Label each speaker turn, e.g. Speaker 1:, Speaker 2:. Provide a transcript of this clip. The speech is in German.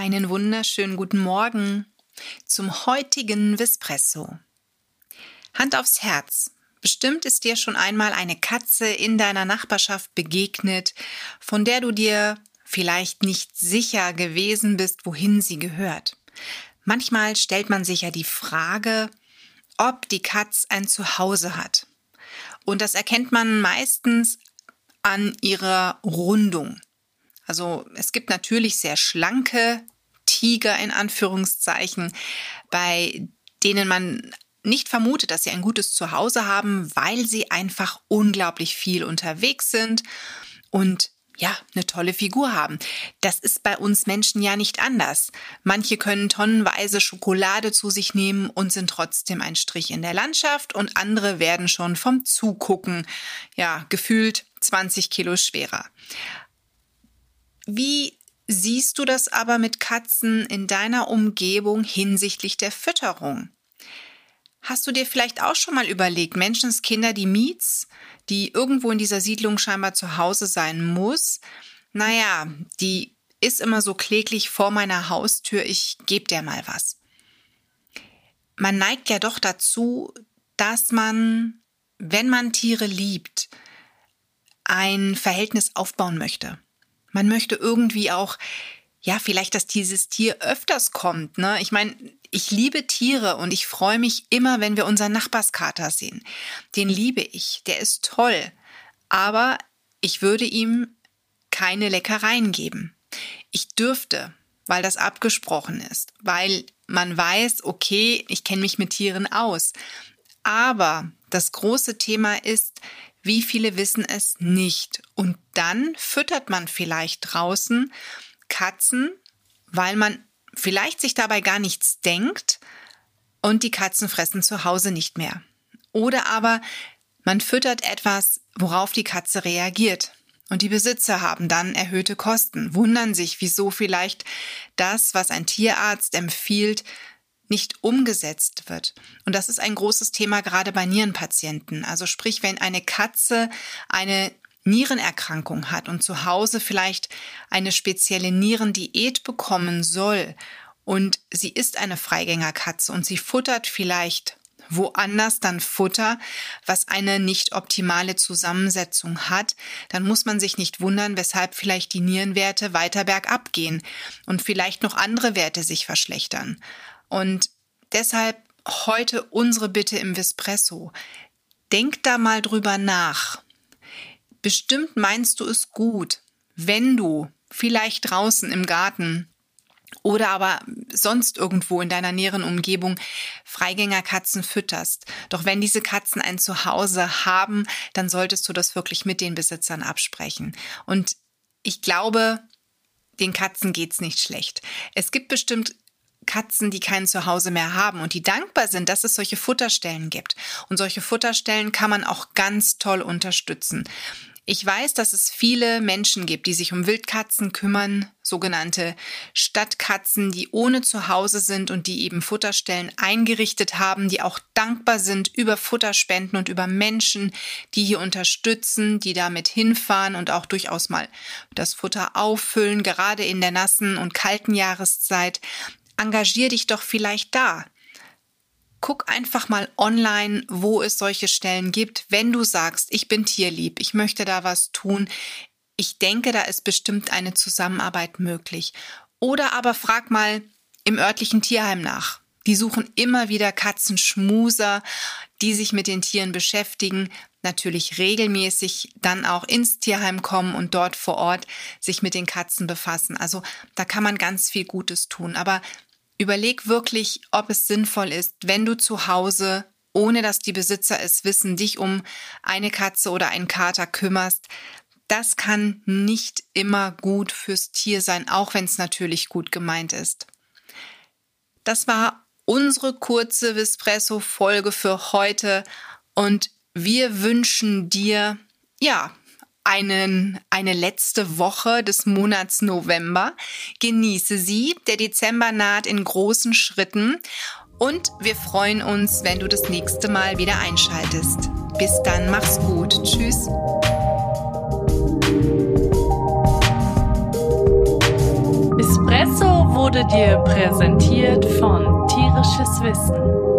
Speaker 1: Einen wunderschönen guten Morgen zum heutigen Vespresso. Hand aufs Herz. Bestimmt ist dir schon einmal eine Katze in deiner Nachbarschaft begegnet, von der du dir vielleicht nicht sicher gewesen bist, wohin sie gehört. Manchmal stellt man sich ja die Frage, ob die Katz ein Zuhause hat. Und das erkennt man meistens an ihrer Rundung. Also es gibt natürlich sehr schlanke Tiger in Anführungszeichen, bei denen man nicht vermutet, dass sie ein gutes Zuhause haben, weil sie einfach unglaublich viel unterwegs sind und ja, eine tolle Figur haben. Das ist bei uns Menschen ja nicht anders. Manche können tonnenweise Schokolade zu sich nehmen und sind trotzdem ein Strich in der Landschaft und andere werden schon vom Zugucken, ja, gefühlt 20 Kilo schwerer. Wie siehst du das aber mit Katzen in deiner Umgebung hinsichtlich der Fütterung? Hast du dir vielleicht auch schon mal überlegt, Menschenskinder, die Miets, die irgendwo in dieser Siedlung scheinbar zu Hause sein muss, naja, die ist immer so kläglich vor meiner Haustür, ich gebe dir mal was. Man neigt ja doch dazu, dass man, wenn man Tiere liebt, ein Verhältnis aufbauen möchte. Man möchte irgendwie auch, ja, vielleicht, dass dieses Tier öfters kommt. Ne? Ich meine, ich liebe Tiere und ich freue mich immer, wenn wir unseren Nachbarskater sehen. Den liebe ich, der ist toll. Aber ich würde ihm keine Leckereien geben. Ich dürfte, weil das abgesprochen ist, weil man weiß, okay, ich kenne mich mit Tieren aus. Aber das große Thema ist, wie viele wissen es nicht? Und dann füttert man vielleicht draußen Katzen, weil man vielleicht sich dabei gar nichts denkt und die Katzen fressen zu Hause nicht mehr. Oder aber man füttert etwas, worauf die Katze reagiert. Und die Besitzer haben dann erhöhte Kosten, wundern sich, wieso vielleicht das, was ein Tierarzt empfiehlt, nicht umgesetzt wird. Und das ist ein großes Thema gerade bei Nierenpatienten. Also sprich, wenn eine Katze eine Nierenerkrankung hat und zu Hause vielleicht eine spezielle Nierendiät bekommen soll und sie ist eine Freigängerkatze und sie futtert vielleicht woanders dann Futter, was eine nicht optimale Zusammensetzung hat, dann muss man sich nicht wundern, weshalb vielleicht die Nierenwerte weiter bergab gehen und vielleicht noch andere Werte sich verschlechtern. Und deshalb heute unsere Bitte im Vespresso. Denk da mal drüber nach. Bestimmt meinst du es gut, wenn du vielleicht draußen im Garten oder aber sonst irgendwo in deiner näheren Umgebung Freigängerkatzen fütterst. Doch wenn diese Katzen ein Zuhause haben, dann solltest du das wirklich mit den Besitzern absprechen. Und ich glaube, den Katzen geht's nicht schlecht. Es gibt bestimmt Katzen, die kein Zuhause mehr haben und die dankbar sind, dass es solche Futterstellen gibt. Und solche Futterstellen kann man auch ganz toll unterstützen. Ich weiß, dass es viele Menschen gibt, die sich um Wildkatzen kümmern, sogenannte Stadtkatzen, die ohne Zuhause sind und die eben Futterstellen eingerichtet haben, die auch dankbar sind über Futterspenden und über Menschen, die hier unterstützen, die damit hinfahren und auch durchaus mal das Futter auffüllen, gerade in der nassen und kalten Jahreszeit. Engagier dich doch vielleicht da guck einfach mal online, wo es solche Stellen gibt, wenn du sagst, ich bin tierlieb, ich möchte da was tun. Ich denke, da ist bestimmt eine Zusammenarbeit möglich. Oder aber frag mal im örtlichen Tierheim nach. Die suchen immer wieder Katzenschmuser, die sich mit den Tieren beschäftigen, natürlich regelmäßig dann auch ins Tierheim kommen und dort vor Ort sich mit den Katzen befassen. Also da kann man ganz viel Gutes tun. Aber Überleg wirklich, ob es sinnvoll ist, wenn du zu Hause, ohne dass die Besitzer es wissen, dich um eine Katze oder einen Kater kümmerst. Das kann nicht immer gut fürs Tier sein, auch wenn es natürlich gut gemeint ist. Das war unsere kurze Vespresso-Folge für heute und wir wünschen dir, ja, einen, eine letzte Woche des Monats November. Genieße sie. Der Dezember naht in großen Schritten und wir freuen uns, wenn du das nächste Mal wieder einschaltest. Bis dann, mach's gut. Tschüss.
Speaker 2: Espresso wurde dir präsentiert von Tierisches Wissen